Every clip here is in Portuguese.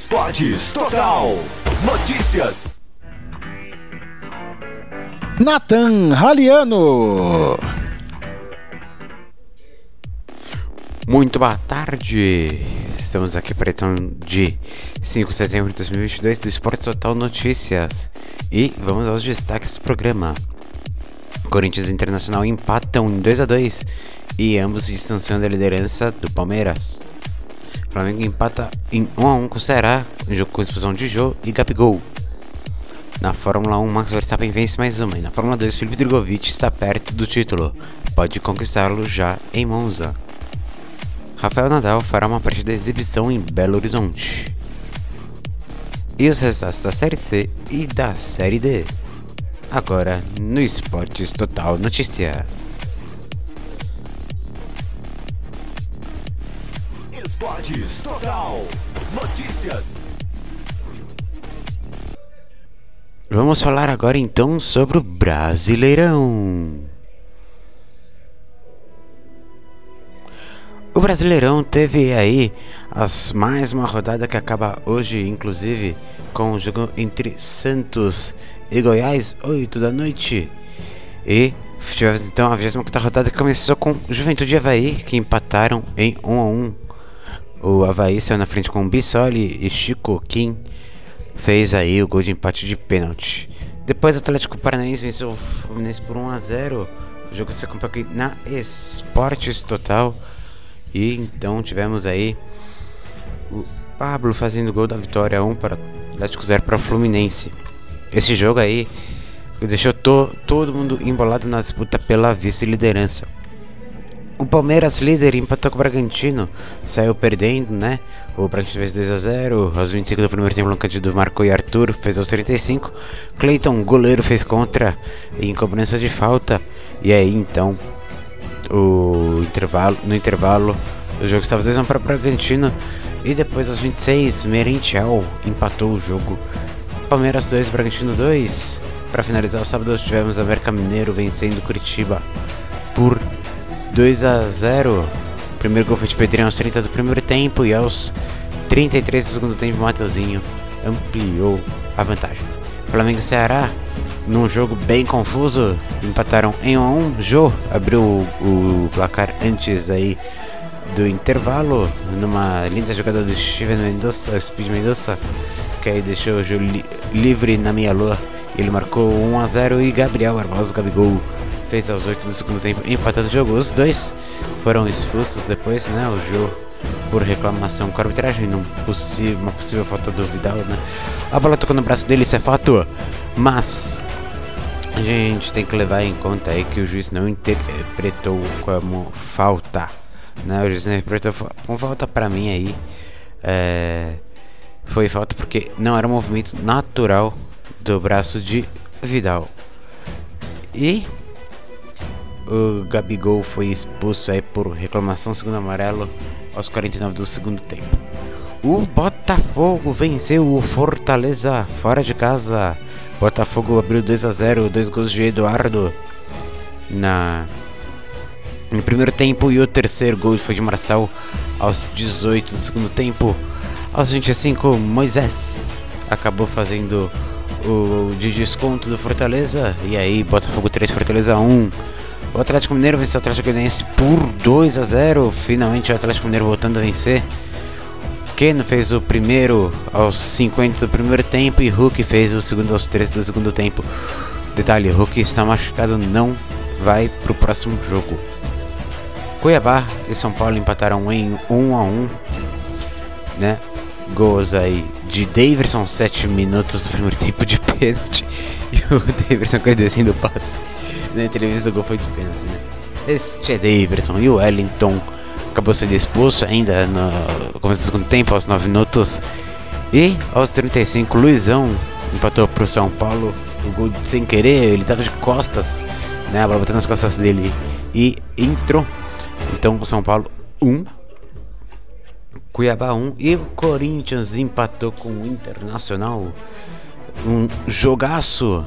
Esportes Total. Notícias. Nathan Raliano. Muito boa tarde. Estamos aqui para a edição de 5 de setembro de 2022 do Esporte Total Notícias. E vamos aos destaques do programa. Corinthians e Internacional empatam em 2 a 2 e ambos distanciam da liderança do Palmeiras. Flamengo empata em 1 a 1 com o Ceará, em jogo com expulsão de Jô e Gabigol. Na Fórmula 1, Max Verstappen vence mais uma, e na Fórmula 2, Felipe Drogovic está perto do título, pode conquistá-lo já em Monza. Rafael Nadal fará uma partida de exibição em Belo Horizonte. E os resultados da Série C e da Série D. Agora no Esportes Total Notícias. Esportes Total. Notícias. Vamos falar agora então sobre o Brasileirão. O Brasileirão teve aí as, mais uma rodada que acaba hoje, inclusive, com o jogo entre Santos e Goiás, 8 da noite. E tivemos então a 24 rodada que começou com Juventude e Havaí, que empataram em 1 a 1 O Havaí saiu na frente com Bissoli e Chico Kim fez aí o gol de empate de pênalti. Depois o Atlético Paranaense venceu o Fluminense por 1 a 0 O jogo se acompanhou aqui na Esportes Total. E então tivemos aí o Pablo fazendo gol da vitória 1 para Atlético 0 para o Fluminense. Esse jogo aí deixou to todo mundo embolado na disputa pela vice-liderança. O Palmeiras, líder, empatou com o Bragantino, saiu perdendo, né? O Bragantino fez 2 a 0 aos 25 do primeiro tempo, o Cândido marcou e Arthur fez aos 35. Cleiton, goleiro, fez contra em cobrança de falta. E aí então, o intervalo, no intervalo, o jogo estava 2 a 1 para o Bragantino. E depois aos 26, Merentiel empatou o jogo. Palmeiras 2, Bragantino 2. Para finalizar o sábado, tivemos América Mineiro vencendo Curitiba por 2 a 0. O primeiro gol foi de Pedrinho aos 30 do primeiro tempo e aos 33 do segundo tempo, Mateuzinho ampliou a vantagem. Flamengo e Ceará, num jogo bem confuso, empataram em 1 a 1. Jô abriu o, placar antes aí do intervalo, numa linda jogada do Steven Mendoza, Speed Mendoza, que aí deixou o Jô li livre na meia lua. Ele marcou 1 a 0 e Gabriel Barbosa Gabigol fez aos 8 do segundo tempo, empatando o jogo. Os dois foram expulsos depois, né? O Jô por reclamação com a arbitragem, possível, uma possível falta do Vidal, né? A bola tocou no braço dele, isso é fato, mas a gente tem que levar em conta aí que o juiz não interpretou como falta, né? O juiz interpretou como falta para mim aí. É, foi falta porque não era um movimento natural do braço de Vidal. E o Gabigol foi expulso aí por reclamação segundo amarelo aos 49 do segundo tempo. O Botafogo venceu o Fortaleza fora de casa. Botafogo abriu 2 a 0, dois gols de Eduardo na no primeiro tempo e o terceiro gol foi de Marçal aos 18 do segundo tempo. Aos 25, Moisés acabou fazendo o de desconto do Fortaleza e aí Botafogo 3 Fortaleza 1. O Atlético Mineiro venceu o Atlético Goianiense por 2 a 0. Finalmente o Atlético Mineiro voltando a vencer. Keno fez o primeiro aos 50 do primeiro tempo e Hulk fez o segundo aos 13 do segundo tempo. Detalhe, Hulk está machucado, não vai para o próximo jogo. Cuiabá e São Paulo empataram em 1 a 1, né? Gols aí de Daverson, 7 minutos do primeiro tempo de pênalti. E o Daverson agradecendo o passe na entrevista do gol foi de pênalti, né? Este é Daverson e o Wellington acabou sendo expulso ainda no começo do segundo tempo, aos 9 minutos. E aos 35, Luizão empatou pro São Paulo. O gol sem querer, ele tava de costas, né? A bola batendo nas costas dele e entrou. Então o São Paulo 1, Cuiabá 1 e o Corinthians empatou com o Internacional. Um jogaço.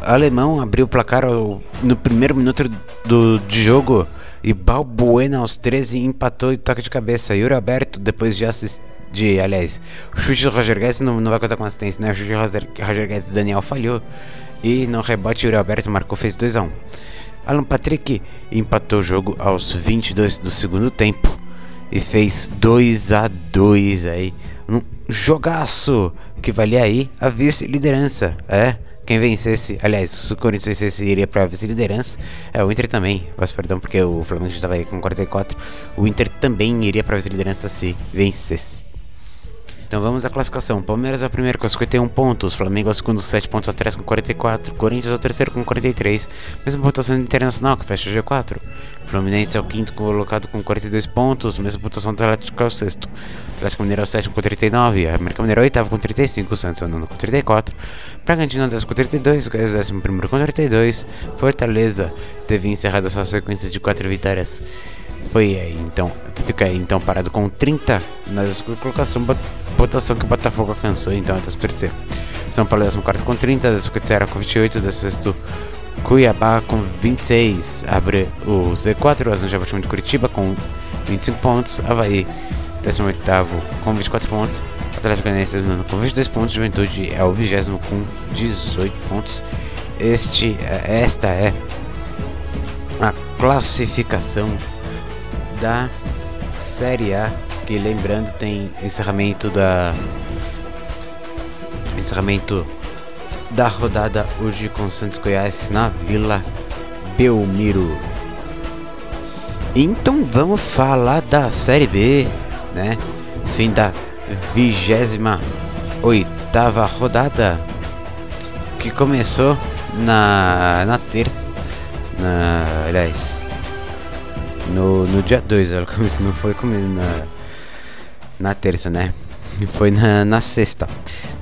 Alemão abriu o placar no primeiro minuto do, de jogo e Balbuena aos 13 empatou e toque de cabeça. Yuri Alberto, depois de, assist, de, aliás, o chute do Roger Guedes não, não vai contar com assistência, né? O chute do Roger, Roger Guedes, Daniel falhou. E no rebote, Yuri Alberto marcou, fez 2x1. Alan Patrick empatou o jogo aos 22 do segundo tempo e fez 2 a 2 aí. Um jogaço que valia aí a vice-liderança. É, quem vencesse, aliás, se o Corinthians vencesse, iria para a vice-liderança. É, o Inter também, peço perdão porque o Flamengo já estava aí com 44. O Inter também iria para a vice-liderança se vencesse. Então vamos à classificação. Palmeiras é o primeiro com 51 pontos, Flamengo é o segundo 7 pontos atrás com 44, Corinthians é o terceiro com 43, mesma pontuação do Internacional que fecha o G4. Fluminense é o quinto colocado com 42 pontos, mesma pontuação do Atlético é o sexto. Atlético Mineiro é o sétimo com 39, América Mineiro é o oitavo com 35, Santos é o nono com 34, Bragantino é o décimo com 32, Goiás é o décimo primeiro com 32, Fortaleza teve encerrado a sua sequência de 4 vitórias foi aí, então, fica aí então parado com 30 na colocação, votação que o Botafogo alcançou, então é o terceiro. São Paulo 14 com 30, 13 com 28, 16 Cuiabá com 26, abre o Z4, o Azul já time de Curitiba com 25 pontos, Havaí 18 com 24 pontos, Atlético Goianiense com 22 pontos, Juventude é o 20 com 18 pontos. Este, esta é a classificação da Série A, que lembrando tem encerramento da encerramento da rodada hoje com Santos Goiás na Vila Belmiro. Então vamos falar da Série B, né? Fim da vigésima oitava rodada que começou na na terça, na aliás no, no dia 2, ela começou, não foi comigo na, na terça, né? Foi na, na sexta.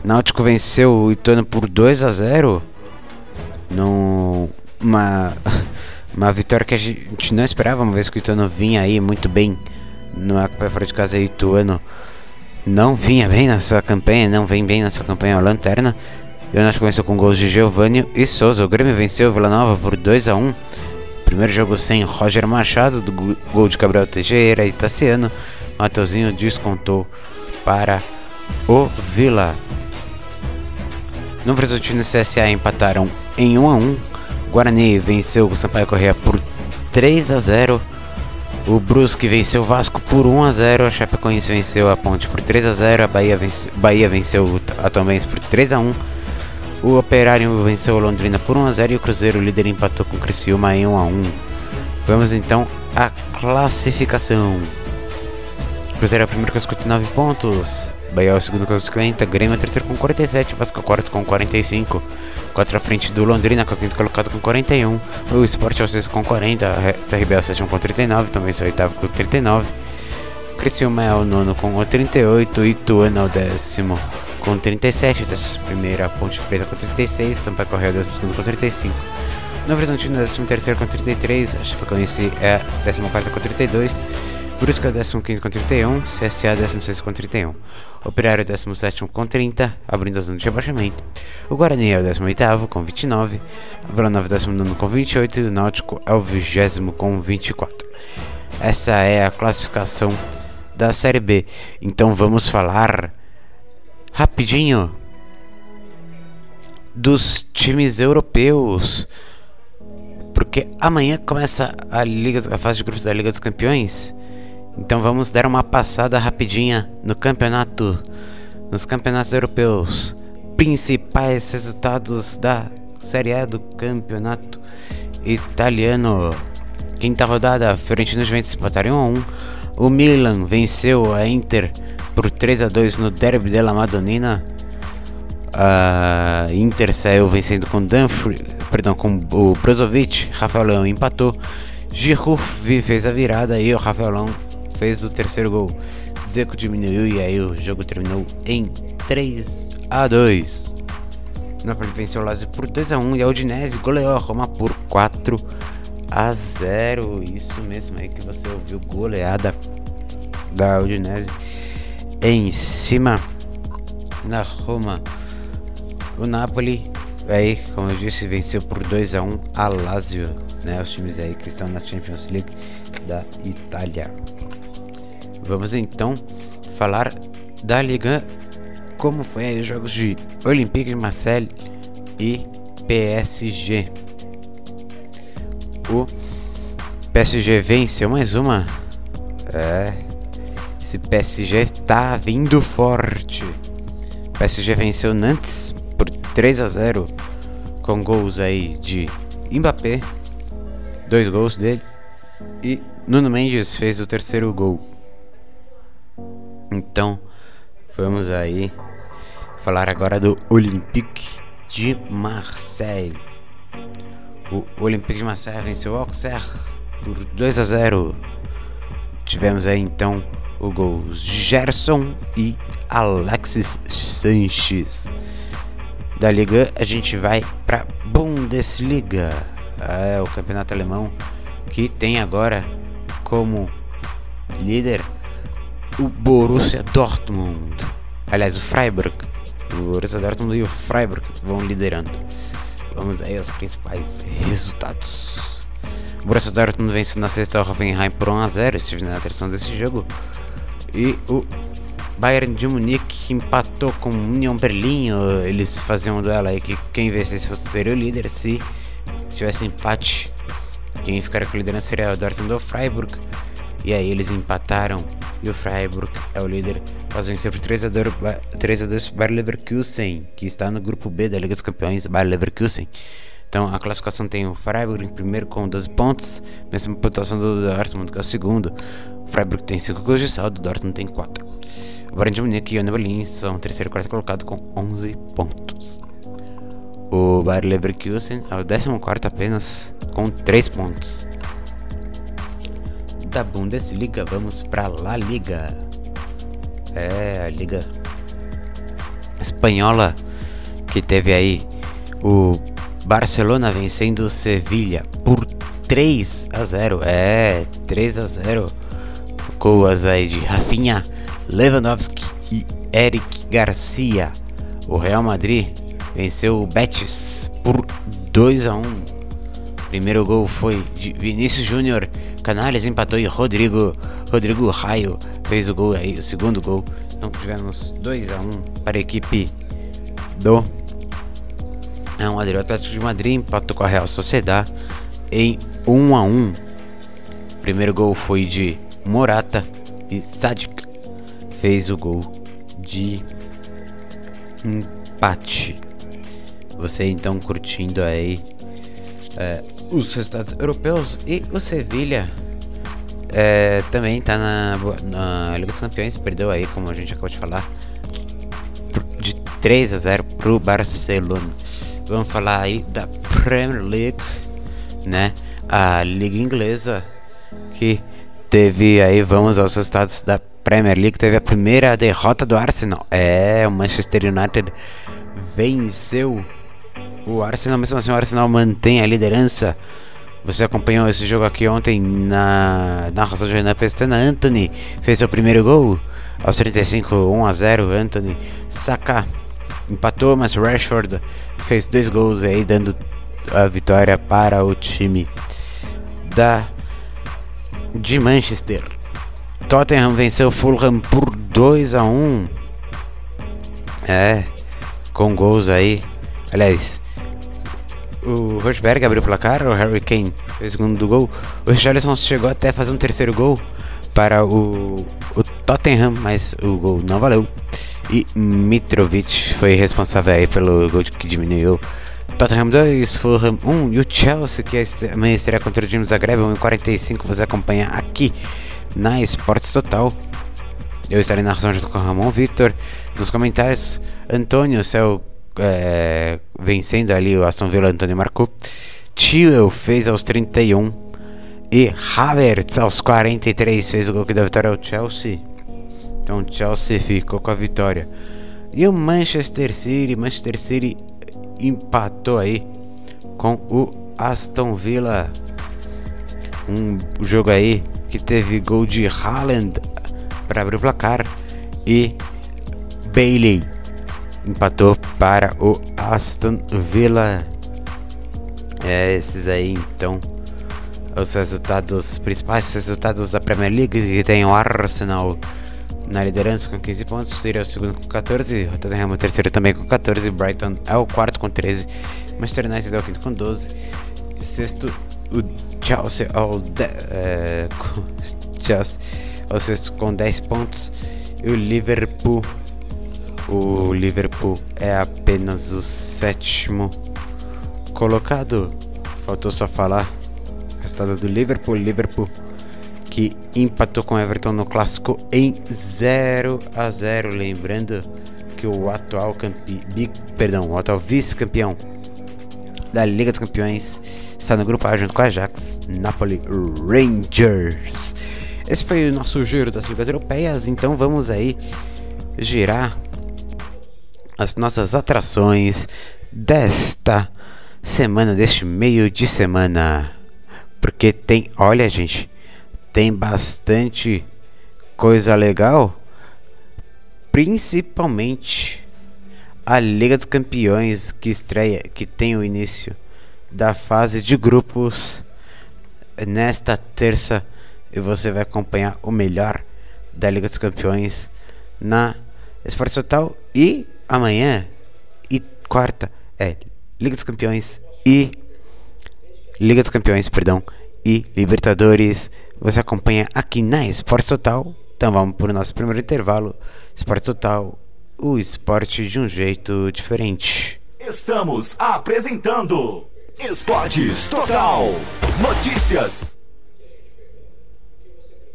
Náutico venceu o Ituano por 2 a 0 num, uma, vitória que a gente não esperava, uma vez que o Ituano vinha aí muito bem no fora de casa. Ituano não vinha bem na sua campanha, não vem bem na sua campanha a lanterna. E o Náutico venceu com gols de Giovanni e Souza. O Grêmio venceu o Vila Nova por 2 a 1 Primeiro jogo sem Roger Machado, do gol de Gabriel Teixeira e Tassiano. Mateuzinho descontou para o Vila. No Brasantino e CSA empataram em 1 a 1. Guarani venceu o Sampaio Correia por 3 a 0. O Brusque venceu o Vasco por 1 a 0. A Chapecoense venceu a Ponte por 3 a 0. A Bahia, vence, Bahia venceu a Tombense por 3 a 1. O Operário venceu o Londrina por 1 a 0 e o Cruzeiro líder empatou com o Criciúma em 1 a 1. Vamos então à classificação. Cruzeiro é o primeiro com 59 pontos. Bahia é o segundo com 50, Grêmio é o terceiro com 47, Vasco é o quarto com 45, 4 à frente do Londrina, que é o quinto colocado com 41, o Sport é o sexto com 40, CRB é o sétimo com 39, também o oitavo com 39, Criciúma é o nono com 38, Ituano é o décimo com 37, dessa primeira Ponte Preta com 36, Sampaio Correia 12 com 35, Novo Horizontino 13 com 33, a Chapecoense é 14 com 32, Brusca 15 com 31, CSA 16 com 31, Operário 17 com 30, abrindo a zona de rebaixamento. O Guarani é o 18 com 29, Vila Nova 19 com 28 e o Náutico é o 20 com 24. Essa é a classificação da Série B. Então vamos falar rapidinho dos times europeus. Porque amanhã começa a, Liga, a fase de grupos da Liga dos Campeões. Então vamos dar uma passada rapidinha no campeonato, nos campeonatos europeus. Principais resultados da Série A do campeonato italiano. Quinta rodada, Fiorentino e Juventus empataram 1 a 1. O Milan venceu a Inter por 3 a 2 no Derby della Madonnina. A Inter saiu vencendo com Dunphy, perdão, com o Brozovic, Rafael Leão empatou. Giroud fez a virada e o Rafael Leão fez o terceiro gol. Zeco diminuiu e aí o jogo terminou em 3 a 2. Napoli venceu o Lazio por 2 a 1 e a Udinese goleou a Roma por 4 a 0. Isso mesmo aí que você ouviu, goleada da Udinese em cima na Roma. O Napoli, aí, como eu disse, venceu por 2 a 1 a Lazio, né? Os times aí que estão na Champions League da Itália. Vamos então falar da Liga, como foi os jogos de Olympique de Marseille e PSG. O PSG venceu mais uma. É. Esse PSG tá vindo forte. O PSG venceu Nantes por 3 a 0 com gols aí de Mbappé, dois gols dele e Nuno Mendes fez o terceiro gol. Então, vamos aí falar agora do Olympique de Marseille. O Olympique de Marseille venceu o Auxerre por 2 a 0. Tivemos aí então o gol de Gerson e Alexis Sanches. Da Liga a gente vai para Bundesliga, é o campeonato alemão que tem agora como líder o Borussia Dortmund. Aliás, o Freiburg. O Borussia Dortmund e o Freiburg vão liderando. Vamos aí aos principais resultados. O Borussia Dortmund venceu na sexta o Hoffenheim por 1 a 0. Estive na atração desse jogo. E o Bayern de Munique empatou com o Union Berlim. Eles faziam um duelo aí que quem vencesse seria o líder. Se tivesse empate, quem ficaria com a liderança seria o Dortmund ou Freiburg. E aí eles empataram e o Freiburg é o líder após vencer por 3 a 2 3 a 2 Bayer Leverkusen, que está no grupo B da Liga dos Campeões, Bayer Leverkusen. Então a classificação tem o Freiburg em primeiro com 12 pontos, mesma pontuação do Dortmund, que é o segundo. Freiburg tem 5 gols de saldo, Dortmund tem 4. O Bayern de Munique e o Berlin são terceiro e quarto colocado com 11 pontos. O Bayer Leverkusen é o 14 apenas com 3 pontos. Da Bundesliga vamos para La Liga. É a liga espanhola que teve aí o Barcelona vencendo o Sevilha por 3 a 0. É, 3 a 0. Gols aí de Rafinha, Lewandowski e Eric Garcia. O Real Madrid venceu o Betis por 2 a 1. Primeiro gol foi de Vinícius Júnior, Canales empatou e Rodrigo Rodrigo Raio fez o gol aí, o segundo gol. Então tivemos 2 a 1 para a equipe do é um Madrid. O Atlético de Madrid empatou com a Real Sociedade em 1 a 1. O primeiro gol foi de Morata e Sadik fez o gol de empate. Você então curtindo aí é, os resultados europeus e o Sevilha é, também está na, na Liga dos Campeões, perdeu aí, como a gente acabou de falar, de 3 a 0 para o Barcelona. Vamos falar aí da Premier League, né? A Liga Inglesa que teve aí, vamos aos resultados da Premier League, teve a primeira derrota do Arsenal. É, o Manchester United venceu o Arsenal, mesmo assim o Arsenal mantém a liderança. Você acompanhou esse jogo aqui ontem na narração de Renan Pestana. Anthony fez seu primeiro gol aos 35, 1 a 0. Anthony Saka empatou, mas Rashford fez dois gols aí, dando a vitória para o time da de Manchester. Tottenham venceu Fulham por 2 a 1. É, com gols aí. Aliás, o Rosberg abriu o placar, o Harry Kane fez o segundo gol. O Richarlison chegou até a fazer um terceiro gol para o, o Tottenham, mas o gol não valeu. E Mitrovic foi responsável aí pelo gol que diminuiu. Tottenham 2, Fulham 1 e o Chelsea que amanhã será contra o James Zagreb 1 45 você acompanha aqui na Esportes Total. Eu estarei na razão junto com o Ramon Victor. Nos comentários, Antônio, seu é, vencendo ali o Aston Villa, Antônio marcou. Tio fez aos 31 e Havertz aos 43 fez o gol que deu vitória ao Chelsea. Então o Chelsea ficou com a vitória. E o Manchester City, Manchester City empatou aí com o Aston Villa. Um jogo aí que teve gol de Haaland para abrir o placar e Bailey empatou para o Aston Villa. É, esses aí então os resultados principais resultados da Premier League que tem o Arsenal na liderança com 15 pontos, City é o segundo com 14, Tottenham é o terceiro também com 14, Brighton é o quarto com 13, Manchester United é o quinto com 12, sexto o Chelsea é o, de, é, Chelsea é o sexto com 10 pontos e o Liverpool o Liverpool é apenas o sétimo colocado. Faltou só falar. Resultado do Liverpool, Liverpool que empatou com Everton no clássico em 0 a 0, lembrando que o atual campe... perdão, o atual vice-campeão da Liga dos Campeões está no grupo A junto com a Ajax, Napoli Rangers. Esse foi o nosso giro das ligas europeias, então vamos aí girar as nossas atrações desta semana, deste meio de semana. Porque tem, olha gente, tem bastante coisa legal, principalmente a Liga dos Campeões que estreia, que tem o início da fase de grupos nesta terça e você vai acompanhar o melhor da Liga dos Campeões na Esporte Total e amanhã e quarta é Liga dos Campeões e Liga dos Campeões, perdão, e Libertadores. Você acompanha aqui na Esporte Total. Então vamos para o nosso primeiro intervalo. Esporte Total, o esporte de um jeito diferente. Estamos apresentando Esportes Total. Notícias.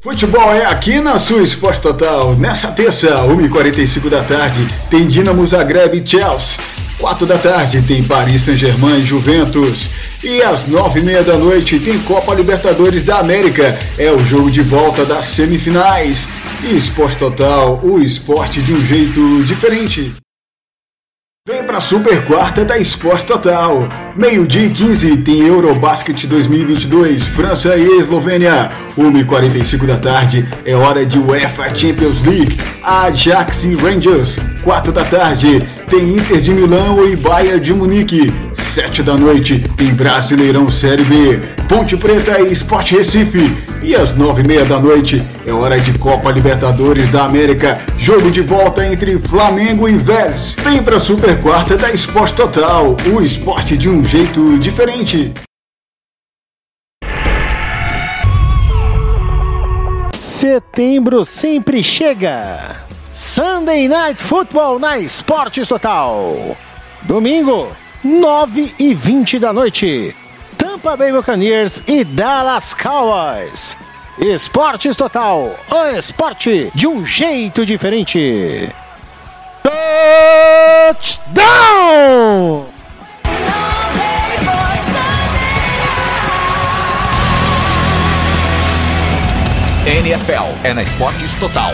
Futebol é aqui na sua Esporte Total. Nessa terça, 1h45 da tarde, tem Dinamo Zagreb e Chelsea. 4 da tarde tem Paris Saint-Germain e Juventus. E às 9h30 da noite tem Copa Libertadores da América. É o jogo de volta das semifinais. E Esporte Total, o esporte de um jeito diferente. Vem pra Super Quarta da Esporte Total. Meio-dia e 15 tem Eurobasket 2022, França e Eslovênia. 1h45 da tarde é hora de UEFA Champions League, Ajax e Rangers. 4 da tarde tem Inter de Milão e Bayern de Munique. 7 da noite tem Brasileirão Série B, Ponte Preta e Sport Recife. E às 9h30 da noite é hora de Copa Libertadores da América, jogo de volta entre Flamengo e Vélez. Vem pra Super Quarta da Esporte Total, o esporte de um jeito diferente. Setembro sempre chega. Sunday Night Football na Esportes Total. Domingo, 9 e 20 da noite. Tampa Bay Buccaneers e Dallas Cowboys. Esportes Total, o esporte de um jeito diferente. Touchdown! NFL é na Esportes Total.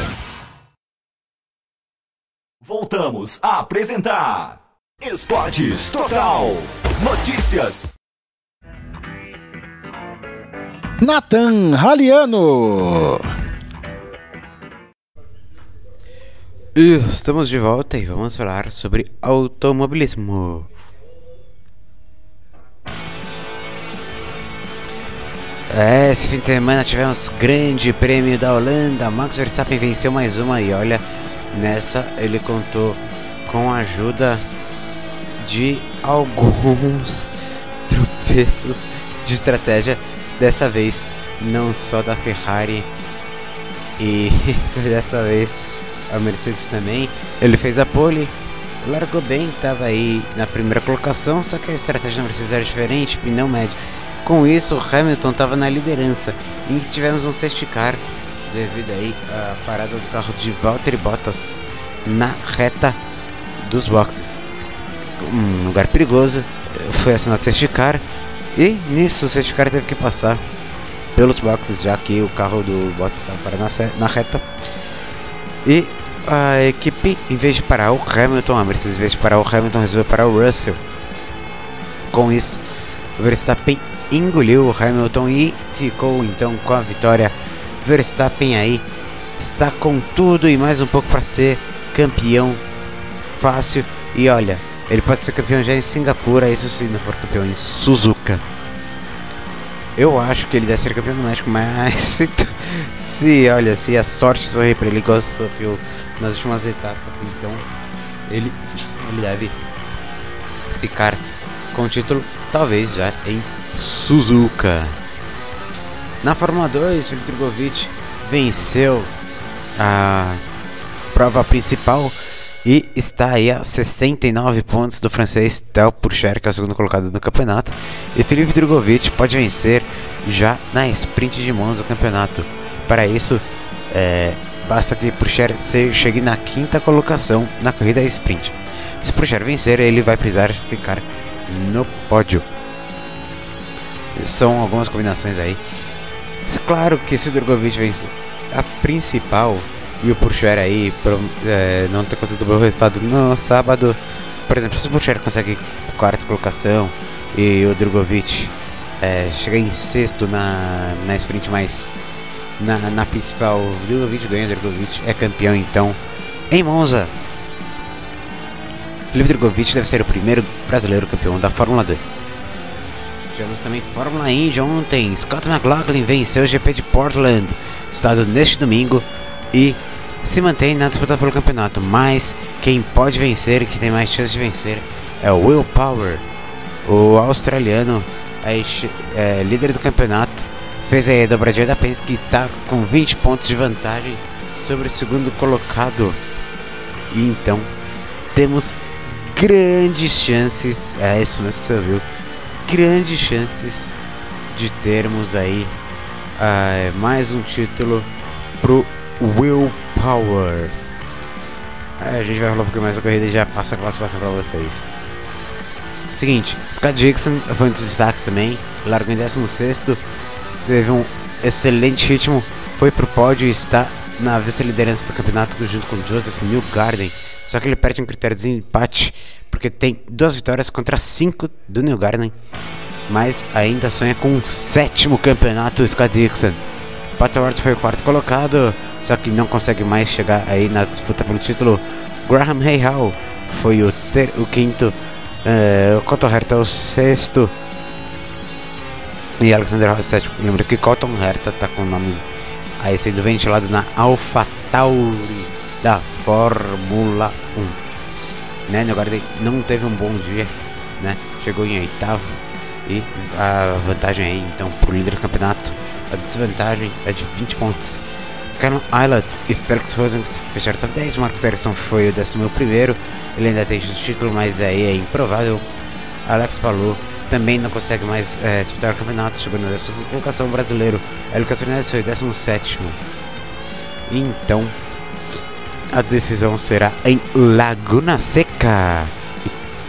Voltamos a apresentar Esportes Total. Notícias. Nathan Raliano. Estamos de volta e vamos falar sobre automobilismo. Esse fim de semana tivemos grande prêmio da Holanda. Max Verstappen venceu mais uma e olha, nessa ele contou com a ajuda de alguns tropeços de estratégia. Dessa vez, não só da Ferrari e dessa vez a Mercedes também. Ele fez a pole, largou bem, estava aí na primeira colocação, só que a estratégia da Mercedes era diferente, pneu médio. Com isso, Hamilton estava na liderança e tivemos um safety car devido aí à parada do carro de Valtteri Bottas na reta dos boxes. Um lugar perigoso, foi assinado safety car e nisso o safety car teve que passar pelos boxes já que o carro do Bottas estava parado na, na reta e a equipe, em vez de parar o Hamilton, a Mercedes, em vez de parar o Hamilton, resolveu parar o Russell. Com isso, o Verstappen engoliu o Hamilton e ficou então com a vitória. Verstappen aí está com tudo e mais um pouco para ser campeão fácil. E olha, ele pode ser campeão já em Singapura, isso se não for campeão em Suzuka. Eu acho que ele deve ser campeão do México, mas se, se, olha, se a sorte sorrir para ele igual sorriu nas últimas etapas, então ele, ele deve ficar com o título, talvez já em Suzuka. Na Fórmula 2, Felipe Drogovic venceu a prova principal e está aí a 69 pontos do francês Theo Pourchaire, que é o segundo colocado no campeonato. E Felipe Drogovic pode vencer já na sprint de mãos do campeonato. Para isso, é, basta que Pourchaire chegue na quinta colocação na corrida sprint. Se Pourchaire vencer, ele vai precisar ficar no pódio. São algumas combinações aí. Claro que se o Drogovic vencer a principal e o Purcher aí é, não ter conseguido o resultado no sábado, por exemplo, se o Purcher consegue quarta colocação e o Drogovic é, em sexto na, na sprint mais na, na principal, o Drogovic ganha, o Drogovic é campeão então em Monza. Felipe Drogovic deve ser o primeiro brasileiro campeão da Fórmula 2. Tivemos também Fórmula Indy ontem. Scott McLaughlin venceu o GP de Portland, disputado neste domingo, e se mantém na disputa pelo campeonato. Mas quem pode vencer, que tem mais chance de vencer, é o Will Power, o australiano, é, é, líder do campeonato. Fez a dobradinha da Penske, está com 20 pontos de vantagem sobre o segundo colocado. E então temos grandes chances. É isso mesmo que você ouviu grandes chances de termos aí uh, mais um título pro Willpower. a gente vai falar um pouquinho mais da corrida e já passo a classificação para vocês. Seguinte, Scott Dixon foi um dos destaques também, largou em 16, teve um excelente ritmo, foi pro pódio e está na vice-liderança do campeonato junto com Joseph Newgarden. Só que ele perde um critério de empate porque tem duas vitórias contra cinco do New Garden, mas ainda sonha com um sétimo campeonato Scott Dixon. Pat Ward foi o quarto colocado, só que não consegue mais chegar aí na disputa pelo título. Graham Hayhow foi o, ter, o quinto, uh, o Cotton Herta o sexto e Alexander Rossi sétimo. Lembra que Cotton Herta tá com o nome aí sendo ventilado na AlphaTauri da Fórmula 1 né? Agora não teve um bom dia, né? Chegou em oitavo e a vantagem aí, então, pro líder do campeonato, a desvantagem é de 20 pontos. Callum Islet e Felix Rosens fecharam top 10. Marcos Ericsson foi o 11. Ele ainda tem o título, mas aí é improvável. Alex Palou também não consegue mais é, disputar o campeonato, chegou na 10 colocação brasileiro. Hélio Castroneves foi o 17. Então, a decisão será em Laguna Seca.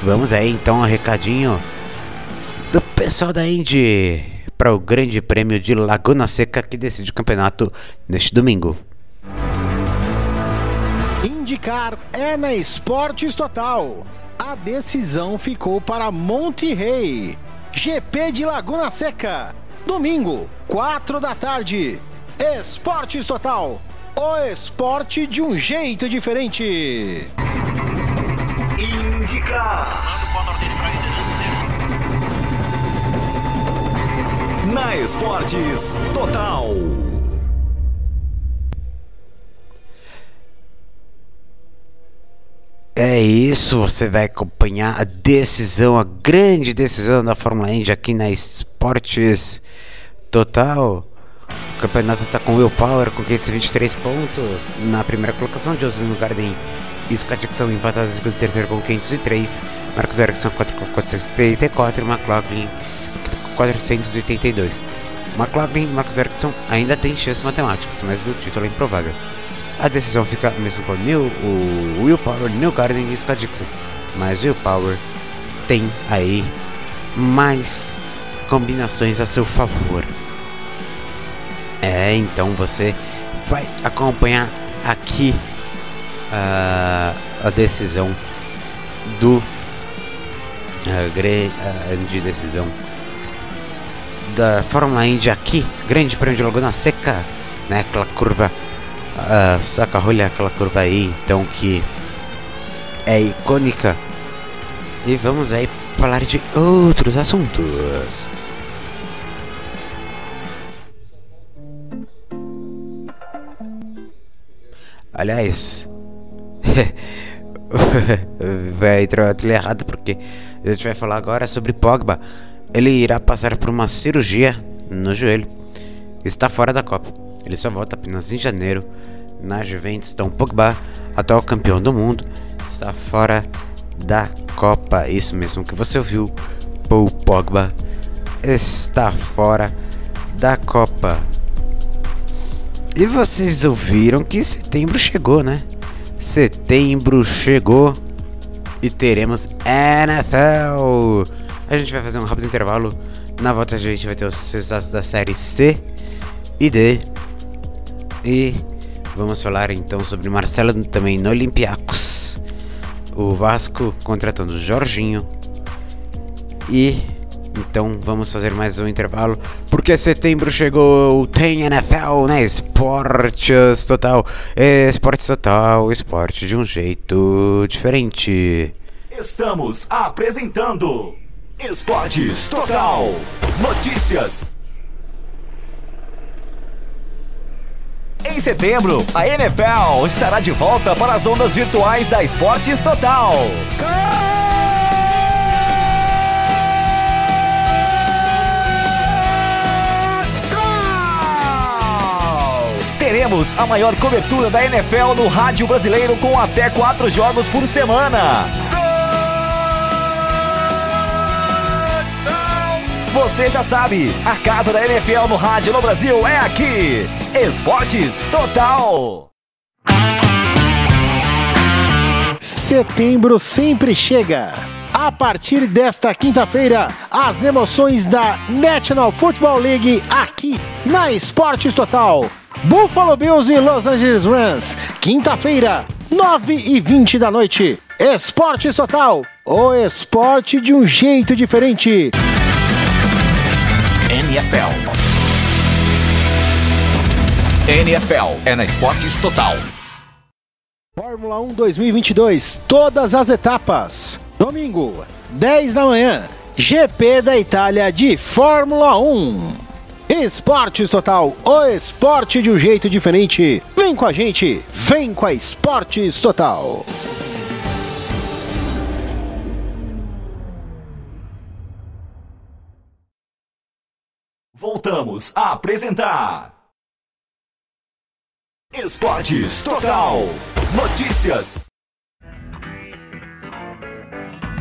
vamos aí então ao recadinho do pessoal da Indy para o Grande Prêmio de Laguna Seca que decide o campeonato neste domingo. Indicar é na Esportes Total. A decisão ficou para Monte Rey. GP de Laguna Seca. Domingo, 4 da tarde. Esportes Total o esporte de um jeito diferente. Indicar. Na Esportes Total. É isso, você vai acompanhar a decisão, a grande decisão da Fórmula Indy aqui na Esportes Total. O campeonato está com Will Power com 523 pontos. Na primeira colocação, Joseph Garden e Scott são empatados em terceiro com 503. Marcos Ericsson 474 e McLaughlin 482. McLaughlin e Marcos Ericsson ainda têm chances matemáticas, mas o título é improvável. A decisão fica mesmo com New, o Will Power, New Garden e Scott Dixon. Mas Will Power tem aí mais combinações a seu favor. É, então você vai acompanhar aqui uh, a decisão do uh, grande decisão da Fórmula Indy aqui, Grande Prêmio de Laguna Seca, né? Aquela curva, uh, saca rolha, aquela curva aí, então que é icônica. E vamos aí falar de outros assuntos. Aliás, vai entrar errado porque a gente vai falar agora sobre Pogba. Ele irá passar por uma cirurgia no joelho. Está fora da Copa. Ele só volta apenas em janeiro na Juventus. Então Pogba, atual campeão do mundo, está fora da Copa. Isso mesmo que você ouviu. Paul Pogba está fora da Copa. E vocês ouviram que setembro chegou, né? Setembro chegou e teremos NFL. A gente vai fazer um rápido intervalo. Na volta a gente vai ter os resultados da série C e D. E vamos falar então sobre Marcelo também no Olympiacos. O Vasco contratando Jorginho. E então vamos fazer mais um intervalo, porque setembro chegou, tem NFL, né? Esportes total, esportes total, esporte de um jeito diferente. Estamos apresentando Esportes Total Notícias. Em setembro, a NFL estará de volta para as ondas virtuais da Esportes Total. Teremos a maior cobertura da NFL no rádio brasileiro com até quatro jogos por semana. Você já sabe, a casa da NFL no rádio no Brasil é aqui. Esportes Total. Setembro sempre chega. A partir desta quinta-feira, as emoções da National Football League aqui na Esportes Total. Buffalo Bills e Los Angeles Rams. Quinta-feira, 9 e 20 da noite. Esporte Total. O esporte de um jeito diferente. NFL é na Esportes Total. Fórmula 1 2022, todas as etapas. Domingo, 10 da manhã, GP da Itália de Fórmula 1. Esportes Total, o esporte de um jeito diferente. Vem com a gente, vem com a Esportes Total. Voltamos a apresentar Esportes Total Notícias.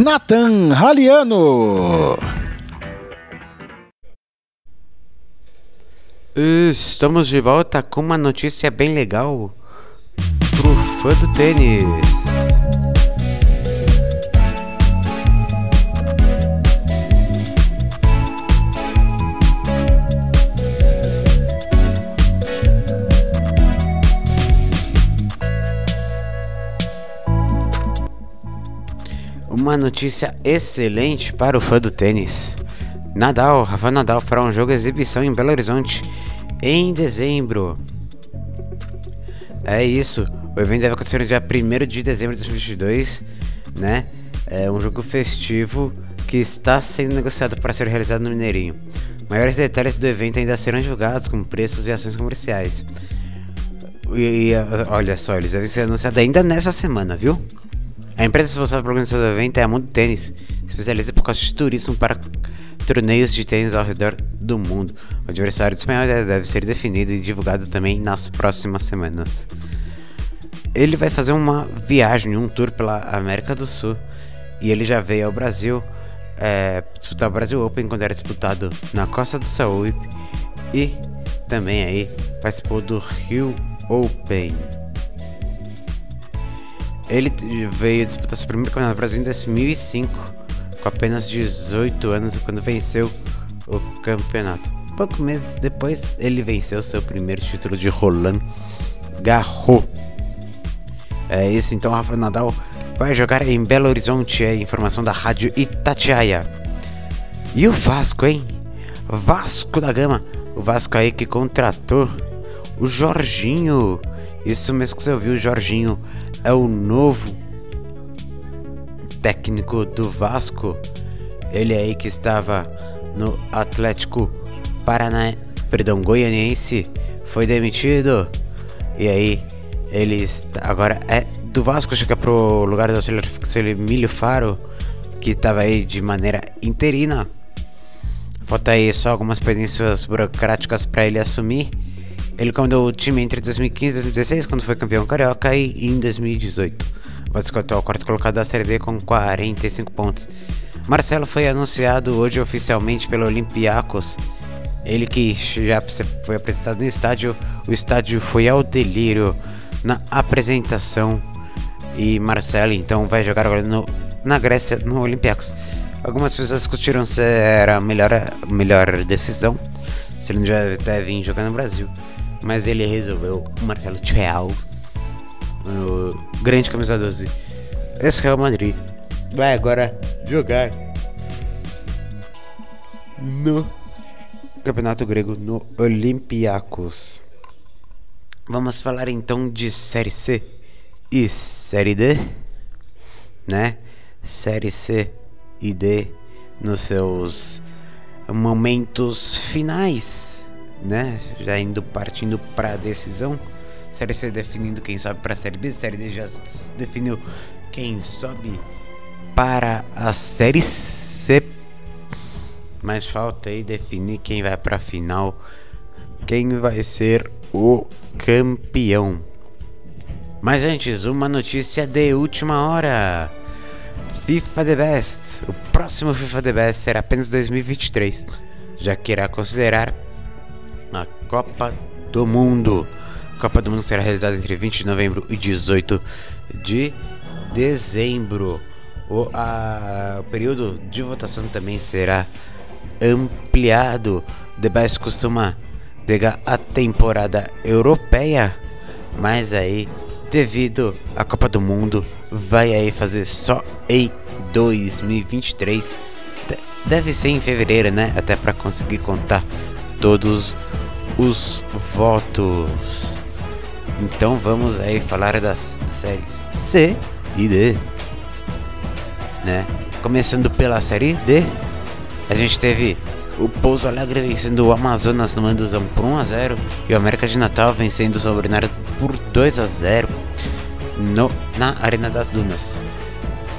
Nathan Raliano. Estamos de volta com uma notícia bem legal pro fã do tênis. Uma notícia excelente para o fã do tênis. Nadal, Rafa Nadal fará um jogo exibição em Belo Horizonte em dezembro. É isso. O evento deve acontecer no dia 1 de dezembro de 2022, né? É um jogo festivo que está sendo negociado para ser realizado no Mineirinho. Maiores detalhes do evento ainda serão divulgados, como preços e ações comerciais. E, e olha só, eles devem ser anunciados ainda nessa semana, viu? A empresa responsável pela organização do evento é a Mundo Tênis, especialista por causa de turismo para torneios de tênis ao redor do mundo. O adversário do espanhol deve ser definido e divulgado também nas próximas semanas. Ele vai fazer uma viagem, um tour pela América do Sul e ele já veio ao Brasil é, disputar o Brasil Open quando era disputado na Costa do Saúde e também aí participou do Rio Open. Ele veio disputar seu primeiro campeonato do Brasil em 2005 com apenas 18 anos quando venceu o campeonato. Poucos meses depois, ele venceu seu primeiro título de Roland Garros. É isso, então Rafa Nadal vai jogar em Belo Horizonte, é informação da Rádio Itatiaia. E o Vasco, hein? Vasco da Gama, o Vasco aí que contratou o Jorginho. Isso mesmo que você ouviu, o Jorginho é o novo técnico do Vasco. Ele aí que estava no Atlético Paraná, perdão, Goianiense, foi demitido. E aí Ele agora é do Vasco, chega pro lugar do auxiliar Emílio Faro, que estava aí de maneira interina. Falta aí só algumas pendências burocráticas para ele assumir. Ele comandou o time entre 2015 e 2016, quando foi campeão carioca, e em 2018. Vasco atual é quarto colocado da Série B com 45 pontos. Marcelo foi anunciado hoje oficialmente pelo Olympiacos. Ele que já foi apresentado no estádio, o estádio foi ao delírio na apresentação. E Marcelo então vai jogar agora no, na Grécia, no Olympiacos. Algumas pessoas discutiram se era a melhor, melhor decisão, se ele não já deve vir jogar no Brasil. Mas ele resolveu, o Marcelo Tchau, o grande camisa 12, esse Real Madrid, vai agora jogar no Campeonato Grego no Olympiacos. Vamos falar então de Série C e Série D, né? Série C e D nos seus momentos finais, né? Já indo partindo para a decisão. Série C definindo quem sobe para a Série B, Série D já definiu quem sobe para a Série C. Mas falta aí definir quem vai para a final, quem vai ser o campeão. Mas antes, uma notícia de última hora. FIFA The Best. O próximo FIFA The Best será apenas 2023, já que irá considerar a Copa do Mundo. A Copa do Mundo será realizada entre 20 de novembro e 18 de dezembro. O, a, o período de votação também será ampliado. The Best costuma pegar a temporada europeia, mas aí, devido à Copa do Mundo, vai aí fazer só em 2023. Deve ser em fevereiro, né? Até para conseguir contar todos os votos. Então vamos aí falar das séries C e D, né? Começando pela série D, a gente teve o Pouso Alegre vencendo o Amazonas no Manduzão por 1 a 0 e o América de Natal vencendo o São Bernardo por 2 a 0 no, na Arena das Dunas.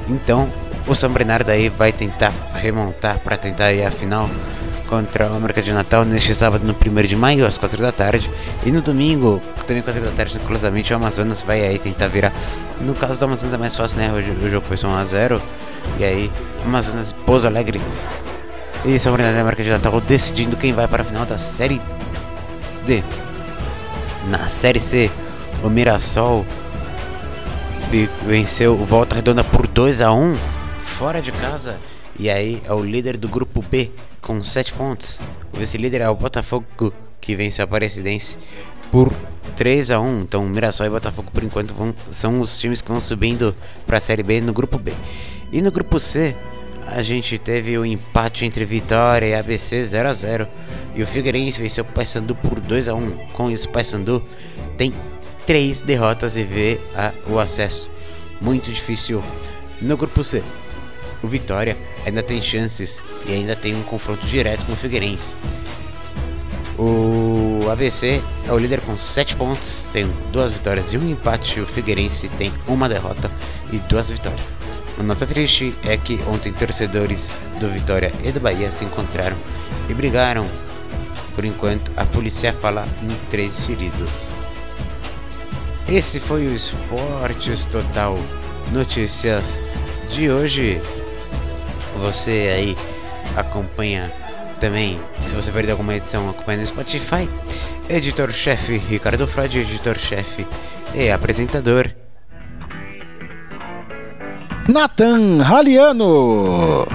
Então, o São Bernardo aí vai tentar remontar para tentar ir à final contra o América de Natal neste sábado, no 1 de maio, às 4 da tarde. E no domingo, também 4 da tarde, curiosamente, o Amazonas vai aí tentar virar. No caso do Amazonas é mais fácil, né? Hoje o jogo foi só 1x0. E aí, Amazonas Pouso Alegre e São Bernardo da América de Natal decidindo quem vai para a final da Série D. Na Série C, o Mirassol venceu o Volta Redonda por 2 a 1 fora de casa. E aí é o líder do grupo B com 7 pontos. O vice-líder é o Botafogo que venceu a Aparecidense por 3 a 1 Então Mirassol e Botafogo por enquanto vão, são os times que vão subindo para a Série B no grupo B. E no grupo C, a gente teve o um empate entre Vitória e ABC 0 a 0 e o Figueirense venceu o Paysandu por 2 a 1. Com isso, o Paysandu tem três derrotas e vê a, o acesso muito difícil no grupo C. O Vitória ainda tem chances e ainda tem um confronto direto com o Figueirense. O ABC é o líder com 7 pontos, tem duas vitórias e um empate. O Figueirense tem uma derrota e duas vitórias. Uma nota triste é que ontem torcedores do Vitória e do Bahia se encontraram e brigaram. Por enquanto, a polícia fala em três feridos. Esse foi o Esportes Total Notícias de hoje. Você aí acompanha também, se você perdeu alguma edição, acompanha no Spotify. Editor-chefe Ricardo Freud, editor-chefe e apresentador. Nathan Raliano.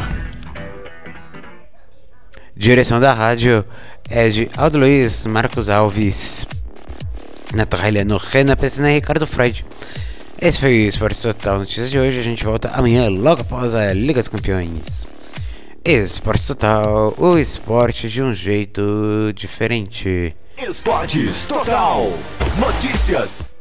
Direção da rádio é de Aldo Luiz Marcos Alves. Natália Renan Pessina e Ricardo Freud. Esse foi o Esporte Total Notícias de hoje. A gente volta amanhã, logo após a Liga dos Campeões. Esporte Total, o esporte de um jeito diferente. Esportes Total Notícias.